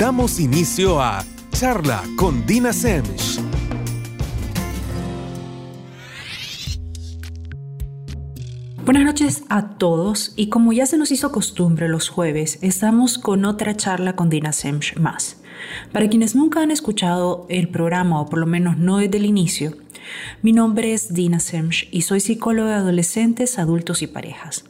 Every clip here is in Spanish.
Damos inicio a Charla con Dina Semch. Buenas noches a todos y como ya se nos hizo costumbre los jueves, estamos con otra charla con Dina Semch más. Para quienes nunca han escuchado el programa o por lo menos no desde el inicio, mi nombre es Dina Semch y soy psicóloga de adolescentes, adultos y parejas.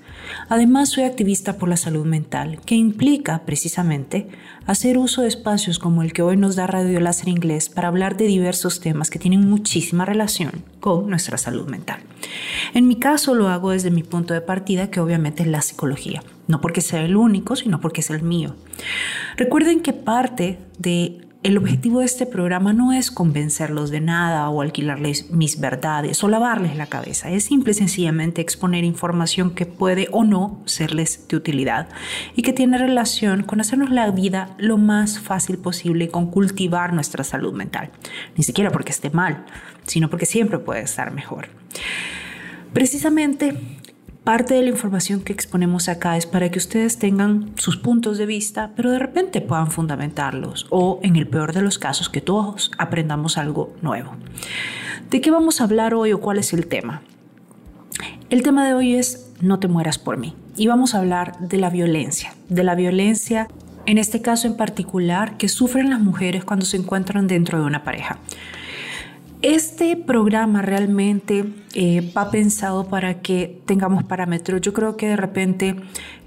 Además, soy activista por la salud mental, que implica precisamente hacer uso de espacios como el que hoy nos da Radio Láser Inglés para hablar de diversos temas que tienen muchísima relación con nuestra salud mental. En mi caso lo hago desde mi punto de partida, que obviamente es la psicología, no porque sea el único, sino porque es el mío. Recuerden que parte de el objetivo de este programa no es convencerlos de nada o alquilarles mis verdades o lavarles la cabeza. Es simple y sencillamente exponer información que puede o no serles de utilidad y que tiene relación con hacernos la vida lo más fácil posible con cultivar nuestra salud mental. Ni siquiera porque esté mal, sino porque siempre puede estar mejor. Precisamente Parte de la información que exponemos acá es para que ustedes tengan sus puntos de vista, pero de repente puedan fundamentarlos o, en el peor de los casos, que todos aprendamos algo nuevo. ¿De qué vamos a hablar hoy o cuál es el tema? El tema de hoy es No te mueras por mí y vamos a hablar de la violencia, de la violencia en este caso en particular que sufren las mujeres cuando se encuentran dentro de una pareja. Este programa realmente eh, va pensado para que tengamos parámetros. Yo creo que de repente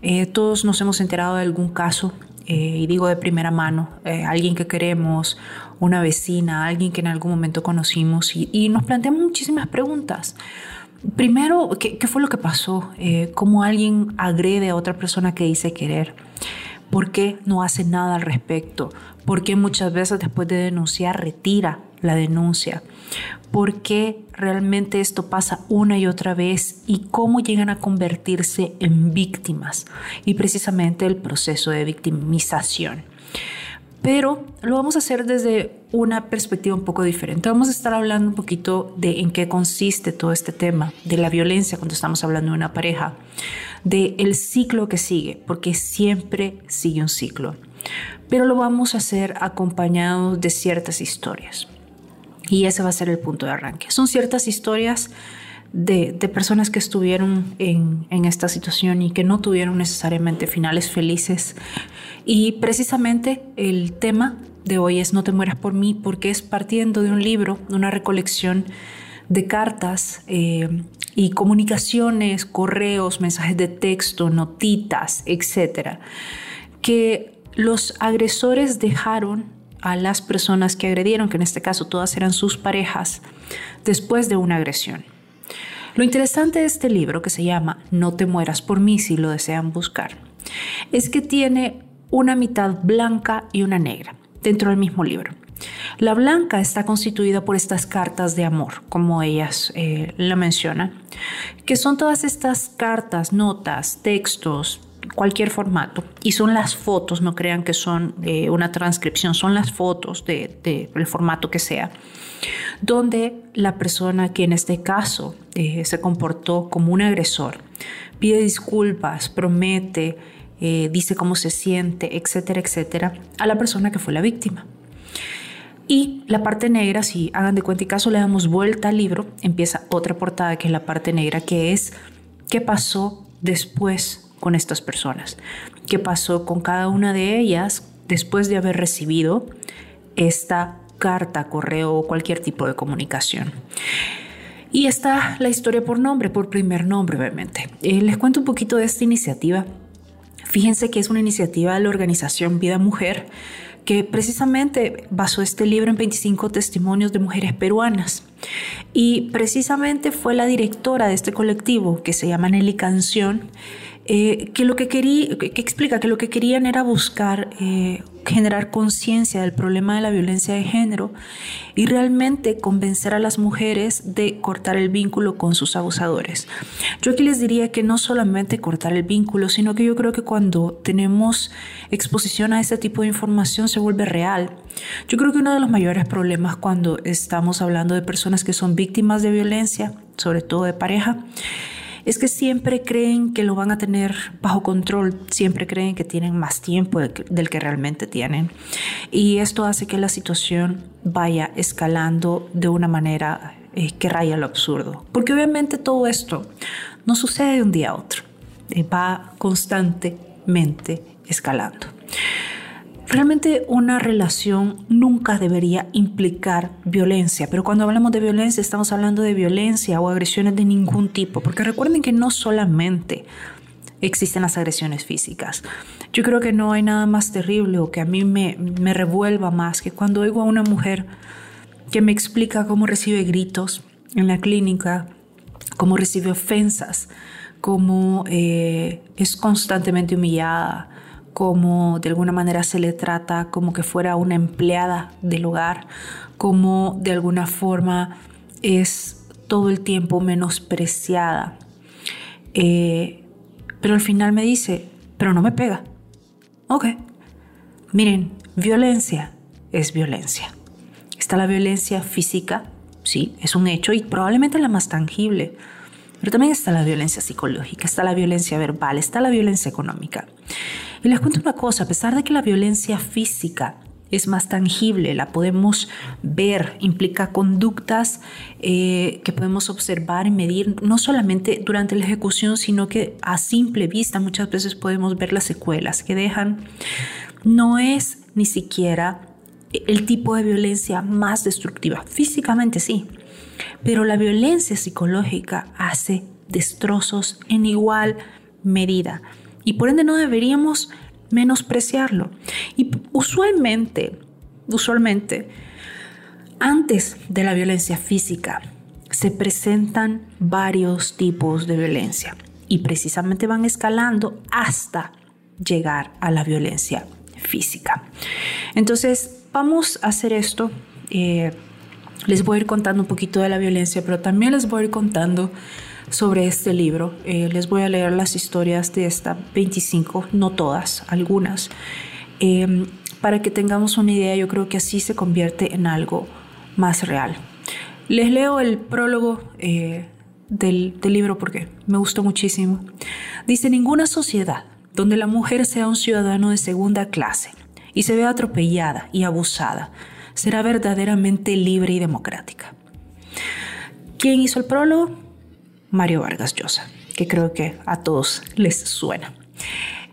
eh, todos nos hemos enterado de algún caso, eh, y digo de primera mano, alguien que queremos, una vecina, alguien que en algún momento conocimos, y, nos planteamos muchísimas preguntas. Primero, ¿qué, ¿qué, fue lo que pasó? ¿Cómo alguien agrede a otra persona que dice querer? ¿Por qué no hace nada al respecto? ¿Por qué muchas veces después de denunciar retira la denuncia, por qué realmente esto pasa una y otra vez y cómo llegan a convertirse en víctimas y precisamente el proceso de victimización. Pero lo vamos a hacer desde una perspectiva un poco diferente. Vamos a estar hablando un poquito de en qué consiste todo este tema, de la violencia cuando estamos hablando de una pareja, de el ciclo que sigue, porque siempre sigue un ciclo. Pero lo vamos a hacer acompañados de ciertas historias. Y ese va a ser el punto de arranque. Son ciertas historias de, personas que estuvieron en, en, esta situación y que no tuvieron necesariamente finales felices. Y precisamente el tema de hoy es No te mueras por mí porque es partiendo de un libro, de una recolección de cartas eh, y comunicaciones, correos, mensajes de texto, notitas, etcétera, que los agresores dejaron a las personas que agredieron, que en este caso todas eran sus parejas, después de una agresión. Lo interesante de este libro, que se llama No te mueras por mí si lo desean buscar, es que tiene una mitad blanca y una negra dentro del mismo libro. La blanca está constituida por estas cartas de amor, como ellas eh, la mencionan, que son todas estas cartas, notas, textos, cualquier formato. Y son las fotos, no crean que son eh, una transcripción, son las fotos del de, formato que sea, donde la persona que en este caso eh, se comportó como un agresor pide disculpas, promete, dice cómo se siente, etcétera, etcétera, a la persona que fue la víctima. Y la parte negra, si hagan de cuenta y caso le damos vuelta al libro, empieza otra portada que es la parte negra, que es qué pasó después con estas personas. ¿Qué pasó con cada una de ellas después de haber recibido esta carta, correo o cualquier tipo de comunicación? Y está la historia por nombre, por primer nombre, obviamente. Eh, les cuento un poquito de esta iniciativa. Fíjense que es una iniciativa de la organización Vida Mujer que precisamente basó este libro en 25 testimonios de mujeres peruanas. Y precisamente fue la directora de este colectivo, que se llama Nelly Canción, eh, que lo que quería, que, explica que lo que querían era buscar eh, generar conciencia del problema de la violencia de género y realmente convencer a las mujeres de cortar el vínculo con sus abusadores. Yo aquí les diría que no solamente cortar el vínculo, sino que yo creo que cuando tenemos exposición a este tipo de información se vuelve real. Yo creo que uno de los mayores problemas cuando estamos hablando de personas que son víctimas de violencia, sobre todo de pareja, es que siempre creen que lo van a tener bajo control, siempre creen que tienen más tiempo del que realmente tienen. Y esto hace que la situación vaya escalando de una manera eh, que raya lo absurdo. Porque obviamente todo esto no sucede de un día a otro, eh, va constantemente escalando. Realmente una relación nunca debería implicar violencia, pero cuando hablamos de violencia estamos hablando de violencia o agresiones de ningún tipo, porque recuerden que no solamente existen las agresiones físicas. Yo creo que no hay nada más terrible o que a mí me, me revuelva más que cuando oigo a una mujer que me explica cómo recibe gritos en la clínica, cómo recibe ofensas, cómo eh, es constantemente humillada, cómo de alguna manera se le trata como que fuera una empleada del hogar, cómo de alguna forma es todo el tiempo menospreciada. Eh, pero al final me dice, pero no me pega. Ok. Miren, violencia es violencia. Está la violencia física, sí, es un hecho y probablemente la más tangible. Pero también está la violencia psicológica, está la violencia verbal, está la violencia económica. Y les cuento una cosa, a pesar de que la violencia física es más tangible, la podemos ver, implica conductas eh, que podemos observar y medir, no solamente durante la ejecución, sino que a simple vista muchas veces podemos ver las secuelas que dejan. No es ni siquiera el tipo de violencia más destructiva. Físicamente sí, pero la violencia psicológica hace destrozos en igual medida y por ende no deberíamos menospreciarlo. Y usualmente, usualmente, antes de la violencia física se presentan varios tipos de violencia y precisamente van escalando hasta llegar a la violencia física. Entonces, vamos a hacer esto. Eh, les voy a ir contando un poquito de la violencia, pero también les voy a ir contando sobre este libro. Eh, les voy a leer las historias de esta 25, no todas, algunas, em, para que tengamos una idea. Yo creo que así se convierte en algo más real. Les leo el prólogo eh, del, del libro porque me gustó muchísimo. Dice, ninguna sociedad donde la mujer sea un ciudadano de segunda clase y se vea atropellada y abusada será verdaderamente libre y democrática. ¿Quién hizo el prólogo? Mario Vargas Llosa, que creo que a todos les suena.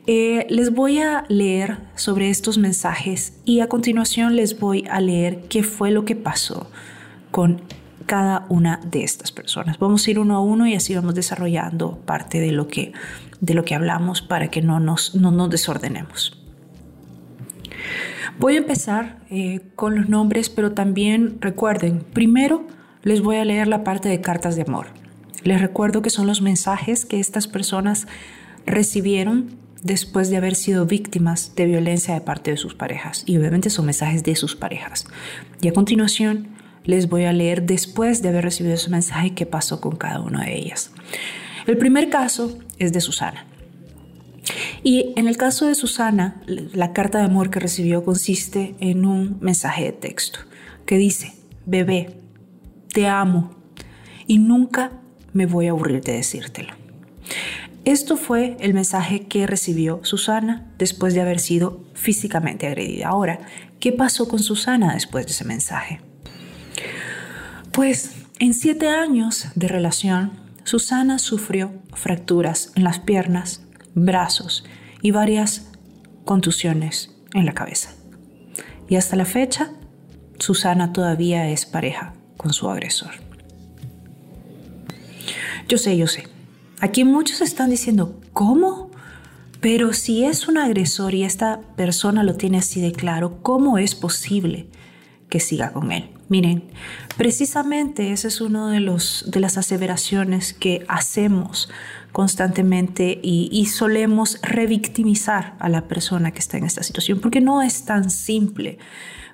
Eh, les voy a leer sobre estos mensajes y a continuación les voy a leer qué fue lo que pasó con cada una de estas personas. Vamos a ir uno a uno y así vamos desarrollando parte de lo que, de lo que hablamos para que no nos, no nos desordenemos. Voy a empezar eh, con los nombres, pero también recuerden, primero les voy a leer la parte de cartas de amor. Les recuerdo que son los mensajes que estas personas recibieron después de haber sido víctimas de violencia de parte de sus parejas. Y obviamente son mensajes de sus parejas. Y a continuación les voy a leer después de haber recibido ese mensaje qué pasó con cada una de ellas. El primer caso es de Susana. Y en el caso de Susana, la carta de amor que recibió consiste en un mensaje de texto que dice, bebé, te amo y nunca me voy a aburrir de decírtelo. Esto fue el mensaje que recibió Susana después de haber sido físicamente agredida. Ahora, ¿qué pasó con Susana después de ese mensaje? Pues en siete años de relación, Susana sufrió fracturas en las piernas, brazos y varias contusiones en la cabeza. Y hasta la fecha, Susana todavía es pareja con su agresor. Yo sé, yo sé. Aquí muchos están diciendo, ¿cómo? Pero si es un agresor y esta persona lo tiene así de claro, ¿cómo es posible que siga con él? Miren, precisamente esa es una de, de las aseveraciones que hacemos constantemente y, solemos revictimizar a la persona que está en esta situación, porque no es tan simple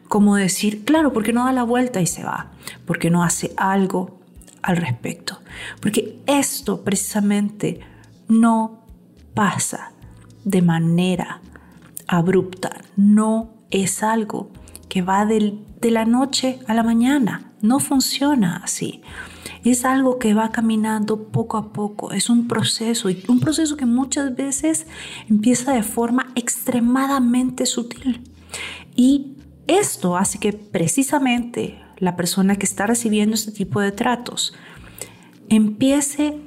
como decir, claro, porque no da la vuelta y se va, porque no hace algo al respecto, porque esto precisamente no pasa de manera abrupta, no es algo que va de la noche a la mañana, no funciona así. es algo que va caminando poco a poco, es un proceso y un proceso que muchas veces empieza de forma extremadamente sutil. Y esto hace que precisamente la persona que está recibiendo este tipo de tratos empiece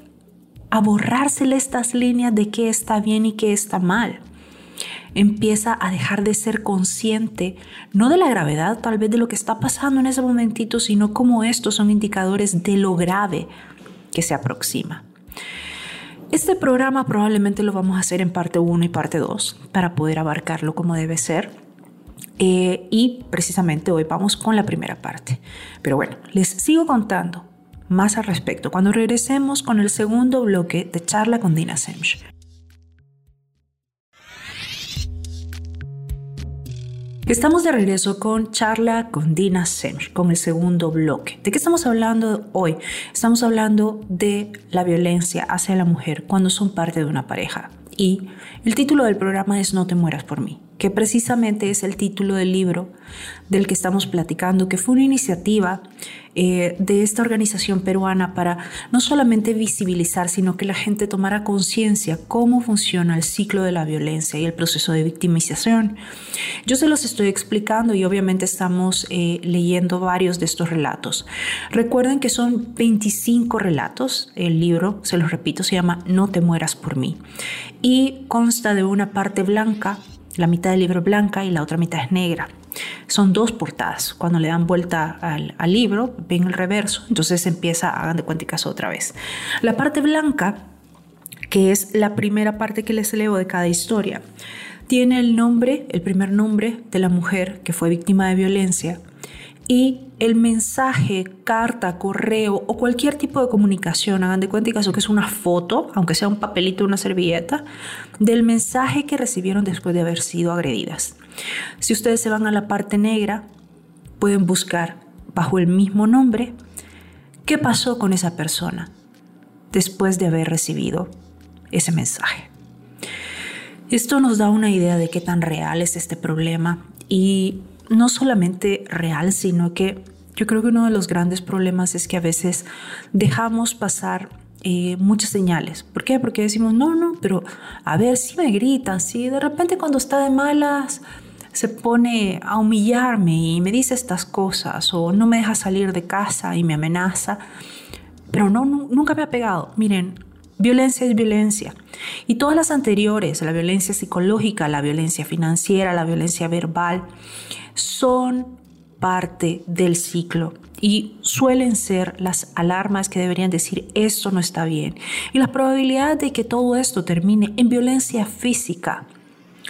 a borrársele estas líneas de qué está bien y qué está mal. Empieza a dejar de ser consciente, no de la gravedad tal vez de lo que está pasando en ese momentito, sino como estos son indicadores de lo grave que se aproxima. Este programa probablemente lo vamos a hacer en parte 1 y parte 2 para poder abarcarlo como debe ser. Eh, y precisamente hoy vamos con la primera parte. Pero bueno, les sigo contando más al respecto cuando regresemos con el segundo bloque de charla con Dina Semch. Estamos de regreso con charla con Dina Semch, con el segundo bloque. ¿De qué estamos hablando hoy? Estamos hablando de la violencia hacia la mujer cuando son parte de una pareja. Y el título del programa es No te mueras por mí que precisamente es el título del libro del que estamos platicando, que fue una iniciativa eh, de esta organización peruana para no solamente visibilizar, sino que la gente tomara conciencia cómo funciona el ciclo de la violencia y el proceso de victimización. Yo se los estoy explicando y obviamente estamos eh, leyendo varios de estos relatos. Recuerden que son 25 relatos, el libro, se los repito, se llama No te mueras por mí y consta de una parte blanca la mitad del libro blanca y la otra mitad es negra. Son dos portadas. Cuando le dan vuelta al, libro, ven el reverso, entonces empieza, hagan de cuánticas otra vez. La parte blanca, que es la primera parte que les leo de cada historia, tiene el nombre, el primer nombre de la mujer que fue víctima de violencia y el mensaje, carta, correo o cualquier tipo de comunicación, hagan de cuenta que es una foto, aunque sea un papelito, una servilleta, del mensaje que recibieron después de haber sido agredidas. Si ustedes se van a la parte negra, pueden buscar bajo el mismo nombre qué pasó con esa persona después de haber recibido ese mensaje. Esto nos da una idea de qué tan real es este problema y no solamente real, sino que yo creo que uno de los grandes problemas es que a veces dejamos pasar eh, muchas señales. ¿Por qué? Porque decimos, no, no, pero a ver, si me grita, si de repente cuando está de malas se pone a humillarme y me dice estas cosas o no me deja salir de casa y me amenaza, pero no, nunca me ha pegado. Miren, violencia es violencia. Y todas las anteriores, la violencia psicológica, la violencia financiera, la violencia verbal, son parte del ciclo y suelen ser las alarmas que deberían decir esto no está bien. Y la probabilidad de que todo esto termine en violencia física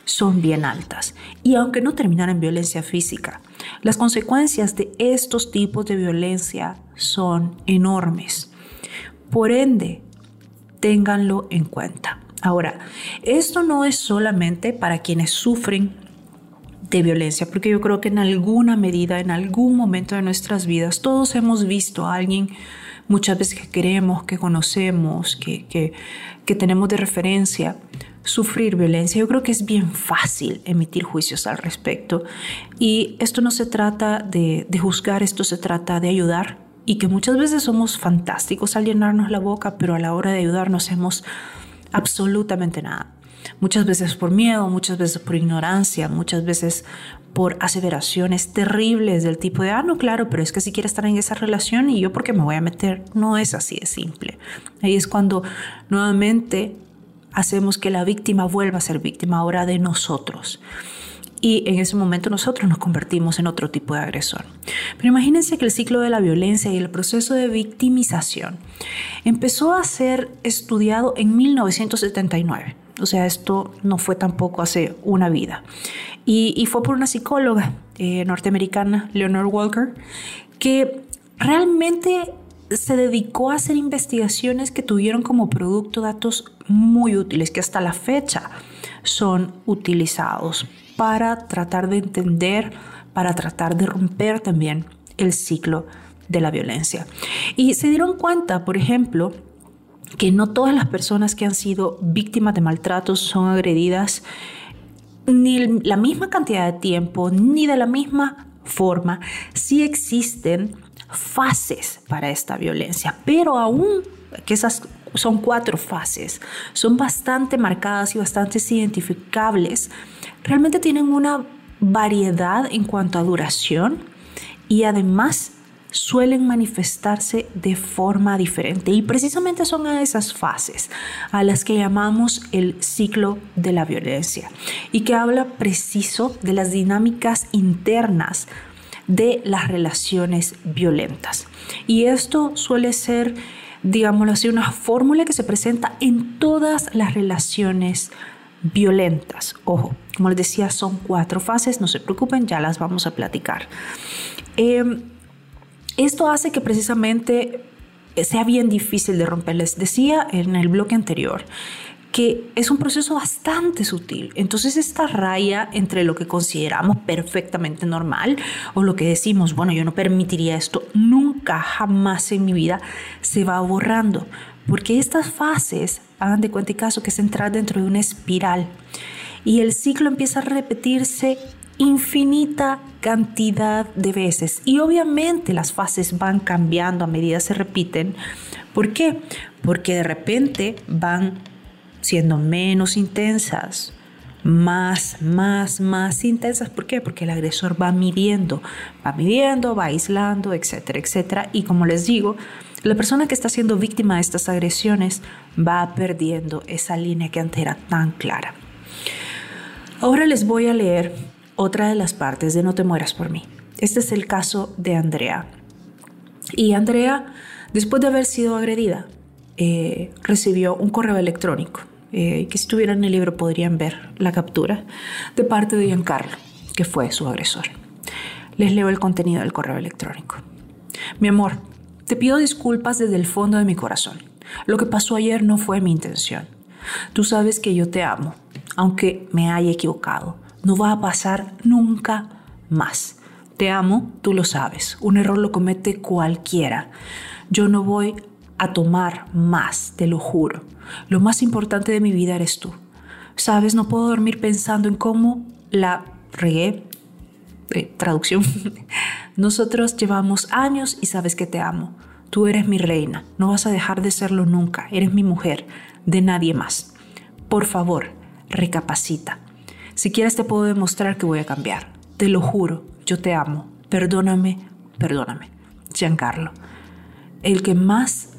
son bien altas. Y aunque no terminara en violencia física, las consecuencias de estos tipos de violencia son enormes. Por ende, ténganlo en cuenta. Ahora, esto no es solamente para quienes sufren de violencia, porque yo creo que en alguna medida, en algún momento de nuestras vidas, todos hemos visto a alguien muchas veces que queremos, que conocemos, que, que, tenemos de referencia, sufrir violencia. Yo creo que es bien fácil emitir juicios al respecto. Y esto no se trata de, de juzgar, esto se trata de ayudar. Y que muchas veces somos fantásticos al llenarnos la boca, pero a la hora de ayudar no hacemos absolutamente nada. Muchas veces por miedo, muchas veces por ignorancia, muchas veces por aseveraciones terribles del tipo de, ah, no, claro, pero es que si quiere estar en esa relación y yo porque me voy a meter, no es así de simple. Ahí es cuando nuevamente hacemos que la víctima vuelva a ser víctima ahora de nosotros. Y en ese momento nosotros nos convertimos en otro tipo de agresor. Pero imagínense que el ciclo de la violencia y el proceso de victimización empezó a ser estudiado en 1979 o sea, esto no fue tampoco hace una vida. Y, fue por una psicóloga eh, norteamericana, Leonore Walker, que realmente se dedicó a hacer investigaciones que tuvieron como producto datos muy útiles, que hasta la fecha son utilizados para tratar de entender, para tratar de romper también el ciclo de la violencia. Y se dieron cuenta, por ejemplo, que no todas las personas que han sido víctimas de maltratos son agredidas ni la misma cantidad de tiempo, ni de la misma forma. Sí existen fases para esta violencia, pero aún que esas son cuatro fases, son bastante marcadas y bastante identificables, realmente tienen una variedad en cuanto a duración y además suelen manifestarse de forma diferente y precisamente son a esas fases a las que llamamos el ciclo de la violencia y que habla preciso de las dinámicas internas de las relaciones violentas. Y esto suele ser, digámoslo así, una fórmula que se presenta en todas las relaciones violentas. Ojo, como les decía, son cuatro fases, no se preocupen, ya las vamos a platicar. Em, esto hace que precisamente sea bien difícil de romper. Les decía en el bloque anterior que es un proceso bastante sutil. Entonces esta raya entre lo que consideramos perfectamente normal o lo que decimos, bueno, yo no permitiría esto, nunca, jamás en mi vida se va borrando. Porque estas fases, hagan de cuenta y caso que es entrar dentro de una espiral y el ciclo empieza a repetirse infinita cantidad de veces. Y obviamente las fases van cambiando a medida se repiten. ¿Por qué? Porque de repente van siendo menos intensas, más, más, más intensas. ¿Por qué? Porque el agresor va midiendo, va midiendo, va aislando, etcétera, etcétera. Y como les digo, la persona que está siendo víctima de estas agresiones va perdiendo esa línea que antes era tan clara. Ahora les voy a leer otra de las partes de No te mueras por mí. Este es el caso de Andrea. Y Andrea, después de haber sido agredida, eh, recibió un correo electrónico, eh, que si tuvieran el libro podrían ver la captura, de parte de Giancarlo, que fue su agresor. Les leo el contenido del correo electrónico. Mi amor, te pido disculpas desde el fondo de mi corazón. Lo que pasó ayer no fue mi intención. Tú sabes que yo te amo, aunque me haya equivocado no va a pasar nunca más. Te amo, tú lo sabes. Un error lo comete cualquiera. Yo no voy a tomar más, te lo juro. Lo más importante de mi vida eres tú. Sabes, no puedo dormir pensando en cómo la regué. Eh, traducción. Nosotros llevamos años y sabes que te amo. Tú eres mi reina. No vas a dejar de serlo nunca. Eres mi mujer, de nadie más. Por favor, recapacita. Si quieres te puedo demostrar que voy a cambiar. Te lo juro, yo te amo. Perdóname, perdóname. Giancarlo, el que más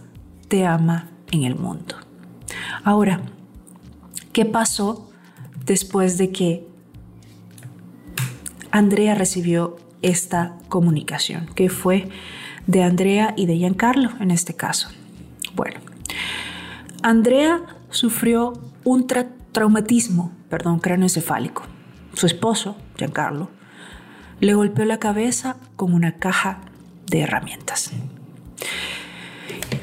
te ama en el mundo. Ahora, ¿qué pasó después de que Andrea recibió esta comunicación? ¿Qué fue de Andrea y de Giancarlo en este caso? Bueno, Andrea sufrió un traumatismo perdón, craneoencefálico. Su esposo, Giancarlo, le golpeó la cabeza con una caja de herramientas.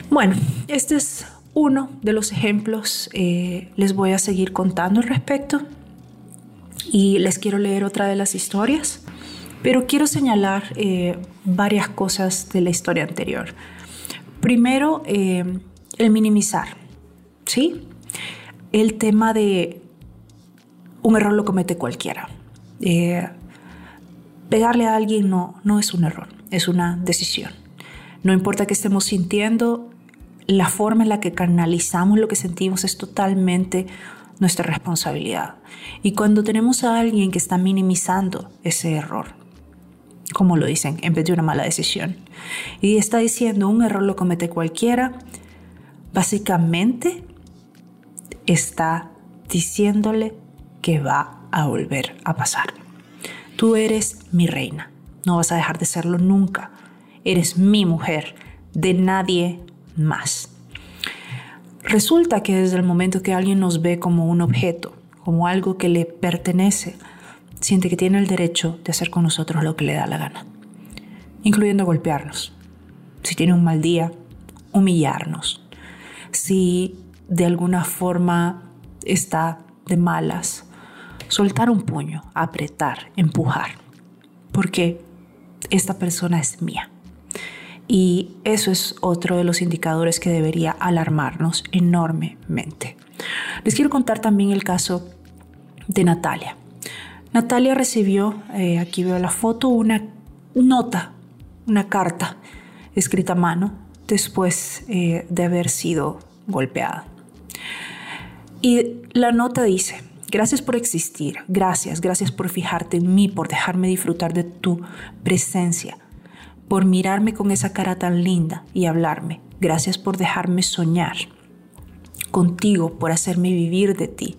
Bueno, este es uno de los ejemplos. Eh, les voy a seguir contando al respecto y les quiero leer otra de las historias, pero quiero señalar eh, varias cosas de la historia anterior. Primero, eh, el minimizar, ¿sí? El tema de un error lo comete cualquiera. Eh, pegarle a alguien no, no es un error, es una decisión. No importa qué estemos sintiendo, la forma en la que canalizamos lo que sentimos es totalmente nuestra responsabilidad. Y cuando tenemos a alguien que está minimizando ese error, como lo dicen, en vez de una mala decisión, y está diciendo un error lo comete cualquiera, básicamente está diciéndole que va a volver a pasar. Tú eres mi reina, no vas a dejar de serlo nunca. Eres mi mujer, de nadie más. Resulta que desde el momento que alguien nos ve como un objeto, como algo que le pertenece, siente que tiene el derecho de hacer con nosotros lo que le da la gana, incluyendo golpearnos. Si tiene un mal día, humillarnos. Si de alguna forma está de malas, soltar un puño, apretar, empujar, porque esta persona es mía. Y eso es otro de los indicadores que debería alarmarnos enormemente. Les quiero contar también el caso de Natalia. Natalia recibió, eh, aquí veo la foto, una nota, una carta escrita a mano después eh, de haber sido golpeada. Y la nota dice, gracias por existir, gracias, gracias por fijarte en mí, por dejarme disfrutar de tu presencia, por mirarme con esa cara tan linda y hablarme, gracias por dejarme soñar contigo, por hacerme vivir de ti,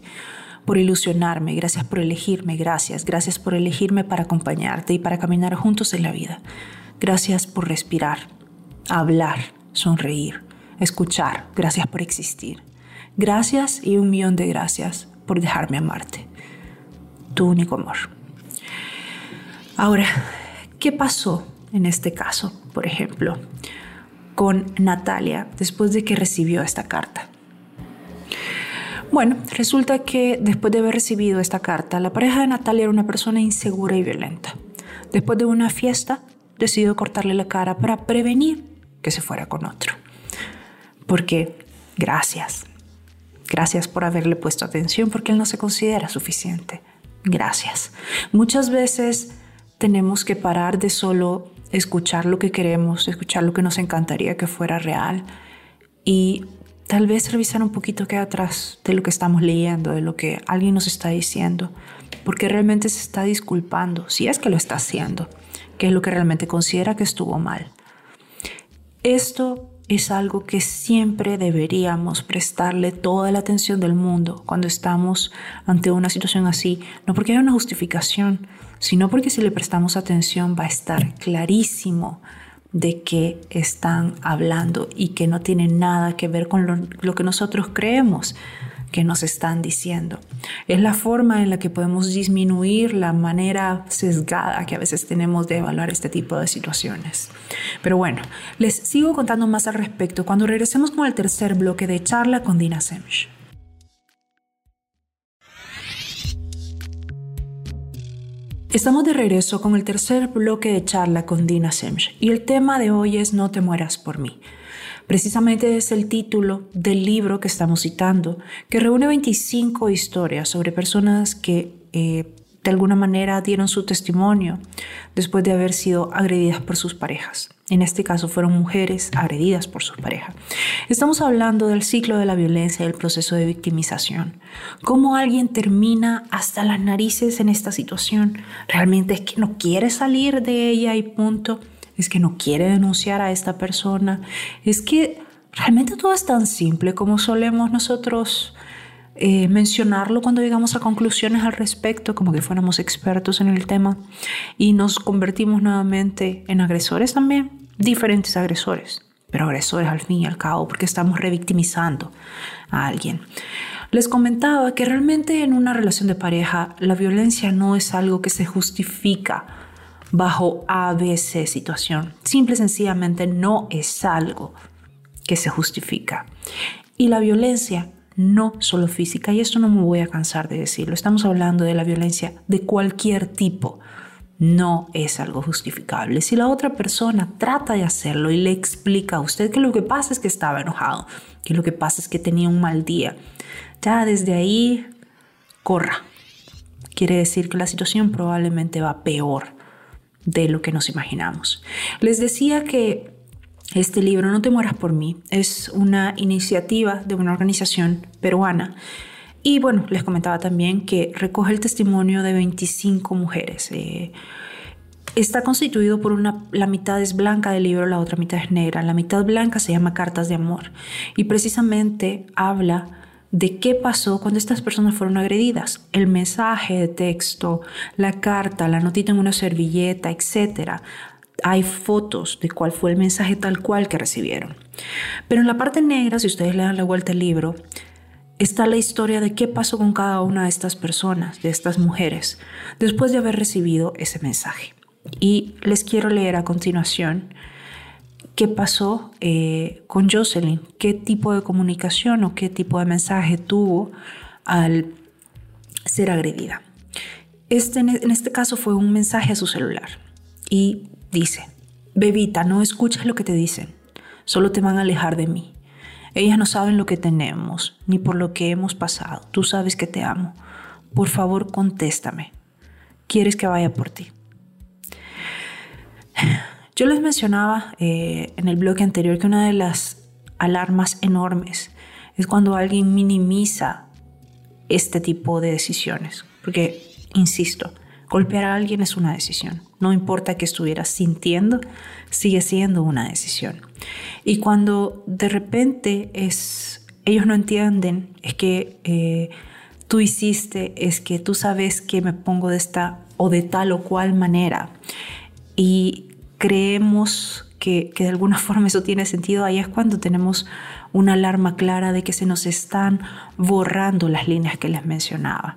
por ilusionarme, gracias por elegirme, gracias, gracias por elegirme para acompañarte y para caminar juntos en la vida. Gracias por respirar, hablar, sonreír, escuchar, gracias por existir. Gracias y un millón de gracias por dejarme amarte. Tu único amor. Ahora, ¿qué pasó en este caso, por ejemplo, con Natalia después de que recibió esta carta? Bueno, resulta que después de haber recibido esta carta, la pareja de Natalia era una persona insegura y violenta. Después de una fiesta, decidió cortarle la cara para prevenir que se fuera con otro. Porque, gracias, gracias por haberle puesto atención porque él no se considera suficiente. Gracias. Muchas veces tenemos que parar de solo escuchar lo que queremos, escuchar lo que nos encantaría que fuera real y tal vez revisar un poquito qué hay atrás de lo que estamos leyendo, de lo que alguien nos está diciendo, porque realmente se está disculpando, si es que lo está haciendo, que es lo que realmente considera que estuvo mal. Esto es algo que siempre deberíamos prestarle toda la atención del mundo cuando estamos ante una situación así, no porque haya una justificación, sino porque si le prestamos atención va a estar clarísimo de qué están hablando y que no tiene nada que ver con lo, que nosotros creemos que nos están diciendo. Es la forma en la que podemos disminuir la manera sesgada que a veces tenemos de evaluar este tipo de situaciones. Pero bueno, les sigo contando más al respecto cuando regresemos con el tercer bloque de charla con Dina Semch. Estamos de regreso con el tercer bloque de charla con Dina Semch y el tema de hoy es No te mueras por mí. Precisamente es el título del libro que estamos citando, que reúne 25 historias sobre personas que eh, de alguna manera dieron su testimonio después de haber sido agredidas por sus parejas. En este caso fueron mujeres agredidas por sus parejas. Estamos hablando del ciclo de la violencia y el proceso de victimización. ¿Cómo alguien termina hasta las narices en esta situación? ¿Realmente es que no quiere salir de ella y punto? ¿Es que no quiere denunciar a esta persona? ¿Es que realmente todo es tan simple como solemos nosotros eh, mencionarlo cuando llegamos a conclusiones al respecto, como que fuéramos expertos en el tema, y nos convertimos nuevamente en agresores también, diferentes agresores, pero agresores al fin y al cabo, porque estamos revictimizando a alguien. Les comentaba que realmente en una relación de pareja la violencia no es algo que se justifica bajo ABC situación. Simple y sencillamente no es algo que se justifica. Y la violencia no solo física, y esto no me voy a cansar de decirlo, estamos hablando de la violencia de cualquier tipo, no es algo justificable. Si la otra persona trata de hacerlo y le explica a usted que lo que pasa es que estaba enojado, que lo que pasa es que tenía un mal día, ya desde ahí corra. Quiere decir que la situación probablemente va peor de lo que nos imaginamos. Les decía que este libro, No te mueras por mí, es una iniciativa de una organización peruana. Y bueno, les comentaba también que recoge el testimonio de 25 mujeres. Eh, está constituido por una, la mitad es blanca del libro, la otra mitad es negra. La mitad blanca se llama Cartas de Amor y precisamente habla de qué pasó cuando estas personas fueron agredidas. El mensaje de texto, la carta, la notita en una servilleta, etcétera hay fotos de cuál fue el mensaje tal cual que recibieron. Pero en la parte negra, si ustedes le dan la vuelta al libro, está la historia de qué pasó con cada una de estas personas, de estas mujeres, después de haber recibido ese mensaje. Y les quiero leer a continuación qué pasó eh, con Jocelyn, qué tipo de comunicación o qué tipo de mensaje tuvo al ser agredida. Este, en este caso fue un mensaje a su celular y Dice, bebita, no escuches lo que te dicen, solo te van a alejar de mí. Ellas no saben lo que tenemos, ni por lo que hemos pasado. Tú sabes que te amo. Por favor, contéstame. ¿Quieres que vaya por ti? Yo les mencionaba eh, en el bloque anterior que una de las alarmas enormes es cuando alguien minimiza este tipo de decisiones. Porque, insisto, golpear a alguien es una decisión. No importa que estuvieras sintiendo, sigue siendo una decisión. Y cuando de repente es, ellos no entienden, es que eh, tú hiciste, es que tú sabes que me pongo de esta o de tal o cual manera. Y creemos que, que, de alguna forma eso tiene sentido, ahí es cuando tenemos una alarma clara de que se nos están borrando las líneas que les mencionaba.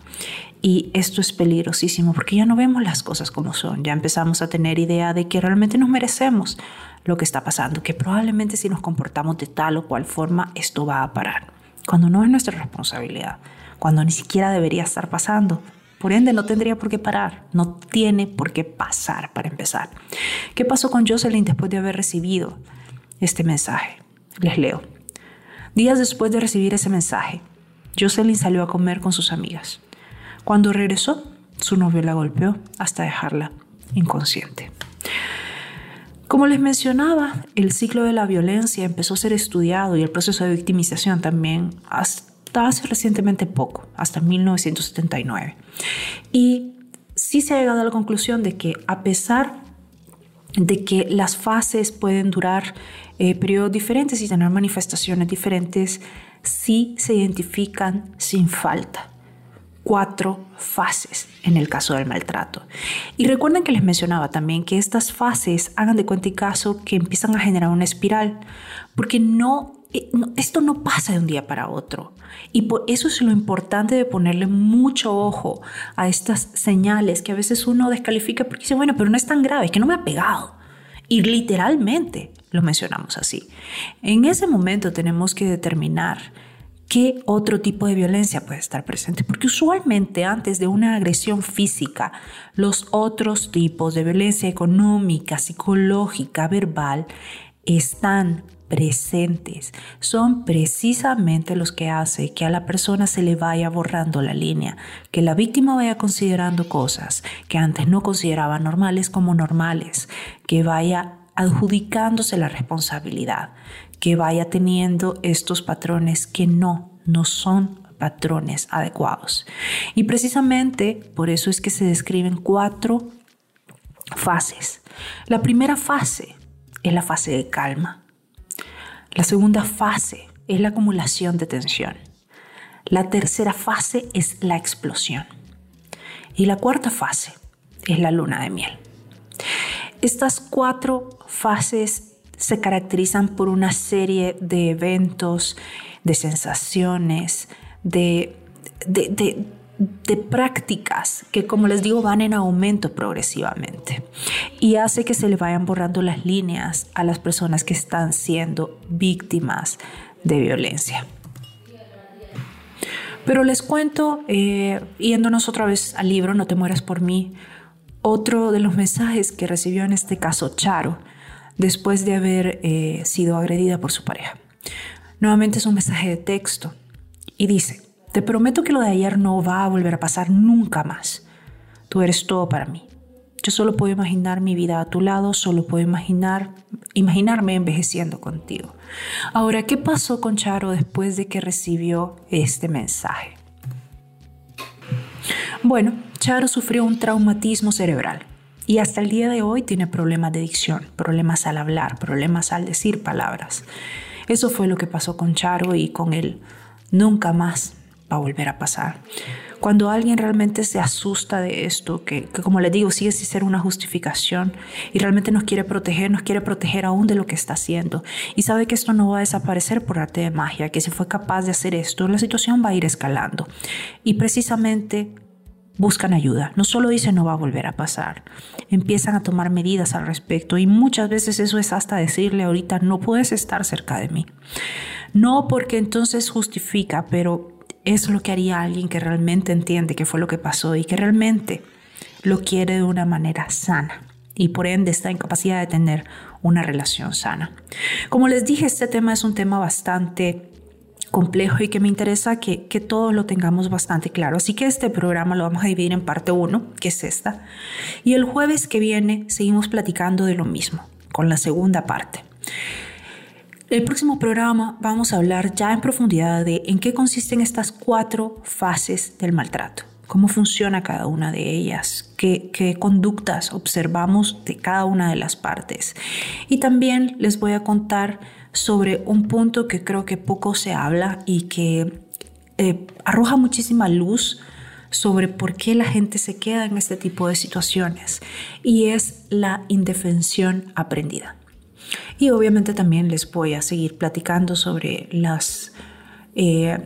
Y esto es peligrosísimo porque ya no vemos las cosas como son, ya empezamos a tener idea de que realmente nos merecemos lo que está pasando, que probablemente si nos comportamos de tal o cual forma esto va a parar, cuando no es nuestra responsabilidad, cuando ni siquiera debería estar pasando. Por ende, no tendría por qué parar, no tiene por qué pasar para empezar. ¿Qué pasó con Jocelyn después de haber recibido este mensaje? Les leo. Días después de recibir ese mensaje, Jocelyn salió a comer con sus amigas. Cuando regresó, su novio la golpeó hasta dejarla inconsciente. Como les mencionaba, el ciclo de la violencia empezó a ser estudiado y el proceso de victimización también hasta hace recientemente poco, hasta 1979. Y sí se ha llegado a la conclusión de que a pesar de que las fases pueden durar eh, periodos diferentes y tener manifestaciones diferentes, sí se identifican sin falta cuatro fases en el caso del maltrato. Y recuerden que les mencionaba también que estas fases, hagan de cuenta y caso, que empiezan a generar una espiral, porque no, esto no pasa de un día para otro. Y por eso es lo importante de ponerle mucho ojo a estas señales que a veces uno descalifica porque dice, bueno, pero no es tan grave, es que no me ha pegado. Y literalmente lo mencionamos así. En ese momento tenemos que determinar qué otro tipo de violencia puede estar presente. Porque usualmente antes de una agresión física, los otros tipos de violencia económica, psicológica, verbal, están presentes. Son precisamente los que hacen que a la persona se le vaya borrando la línea, que la víctima vaya considerando cosas que antes no consideraba normales como normales, que vaya adjudicándose la responsabilidad, que vaya teniendo estos patrones que no, no son patrones adecuados. Y precisamente por eso es que se describen cuatro fases. La primera fase es la fase de calma. La segunda fase es la acumulación de tensión. La tercera fase es la explosión. Y la cuarta fase es la luna de miel. Estas cuatro fases se caracterizan por una serie de eventos, de sensaciones, de, de, prácticas que, como les digo, van en aumento progresivamente y hace que se le vayan borrando las líneas a las personas que están siendo víctimas de violencia. Pero les cuento, eh, yéndonos otra vez al libro No te mueras por mí, otro de los mensajes que recibió en este caso Charo, después de haber eh, sido agredida por su pareja. Nuevamente es un mensaje de texto y dice, te prometo que lo de ayer no va a volver a pasar nunca más. Tú eres todo para mí. Yo solo puedo imaginar mi vida a tu lado, solo puedo imaginar, imaginarme envejeciendo contigo. Ahora, ¿qué pasó con Charo después de que recibió este mensaje? Bueno, Charo sufrió un traumatismo cerebral y hasta el día de hoy tiene problemas de dicción, problemas al hablar, problemas al decir palabras. Eso fue lo que pasó con Charo y con él. Nunca más va a volver a pasar. Cuando alguien realmente se asusta de esto, que, como le digo, sigue sin ser una justificación y realmente nos quiere proteger, nos quiere proteger aún de lo que está haciendo y sabe que esto no va a desaparecer por arte de magia, que si fue capaz de hacer esto, la situación va a ir escalando. Y precisamente buscan ayuda. No solo dicen no va a volver a pasar, empiezan a tomar medidas al respecto y muchas veces eso es hasta decirle ahorita no puedes estar cerca de mí. No porque entonces justifica, pero es lo que haría alguien que realmente entiende qué fue lo que pasó y que realmente lo quiere de una manera sana y por ende está en capacidad de tener una relación sana. Como les dije, este tema es un tema bastante complejo y que me interesa que, que todos lo tengamos bastante claro. Así que este programa lo vamos a dividir en parte 1, que es esta, y el jueves que viene seguimos platicando de lo mismo, con la segunda parte. El próximo programa vamos a hablar ya en profundidad de en qué consisten estas cuatro fases del maltrato, cómo funciona cada una de ellas, qué, conductas observamos de cada una de las partes. Y también les voy a contar sobre un punto que creo que poco se habla y que eh, arroja muchísima luz sobre por qué la gente se queda en este tipo de situaciones y es la indefensión aprendida. Y obviamente también les voy a seguir platicando sobre las, eh,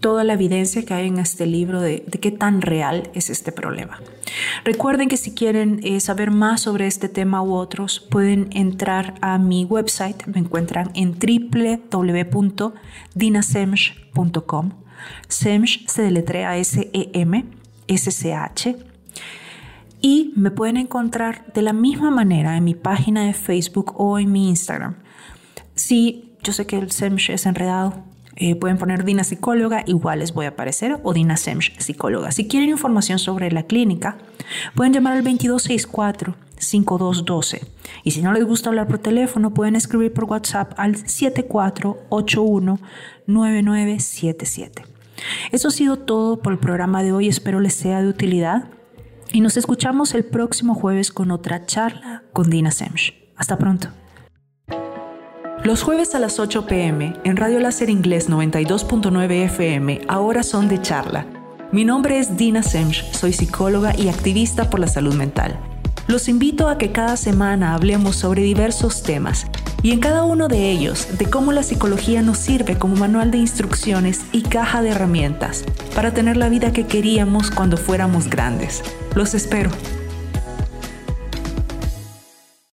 toda la evidencia que hay en este libro de, qué tan real es este problema. Recuerden que si quieren eh, saber más sobre este tema u otros, pueden entrar a mi website. Me encuentran en www.dinasemsh.com. Semsh se deletrea S-E-M, S-C-H y me pueden encontrar de la misma manera en mi página de Facebook o en mi Instagram. Si yo sé que el SEMSH es enredado, eh, pueden poner Dina Psicóloga, igual les voy a aparecer, o Dina SEMSH Psicóloga. Si quieren información sobre la clínica, pueden llamar al 2264-5212. Y si no les gusta hablar por teléfono, pueden escribir por WhatsApp al 7481-9977. Eso ha sido todo por el programa de hoy, espero les sea de utilidad y nos escuchamos el próximo jueves con otra charla con Dina Semch. Hasta pronto. Los jueves a las 8 pm en Radio Láser Inglés 92.9 FM ahora son de charla. Mi nombre es Dina Semch, soy psicóloga y activista por la salud mental. Los invito a que cada semana hablemos sobre diversos temas y en cada uno de ellos de cómo la psicología nos sirve como manual de instrucciones y caja de herramientas para tener la vida que queríamos cuando fuéramos grandes. Los espero.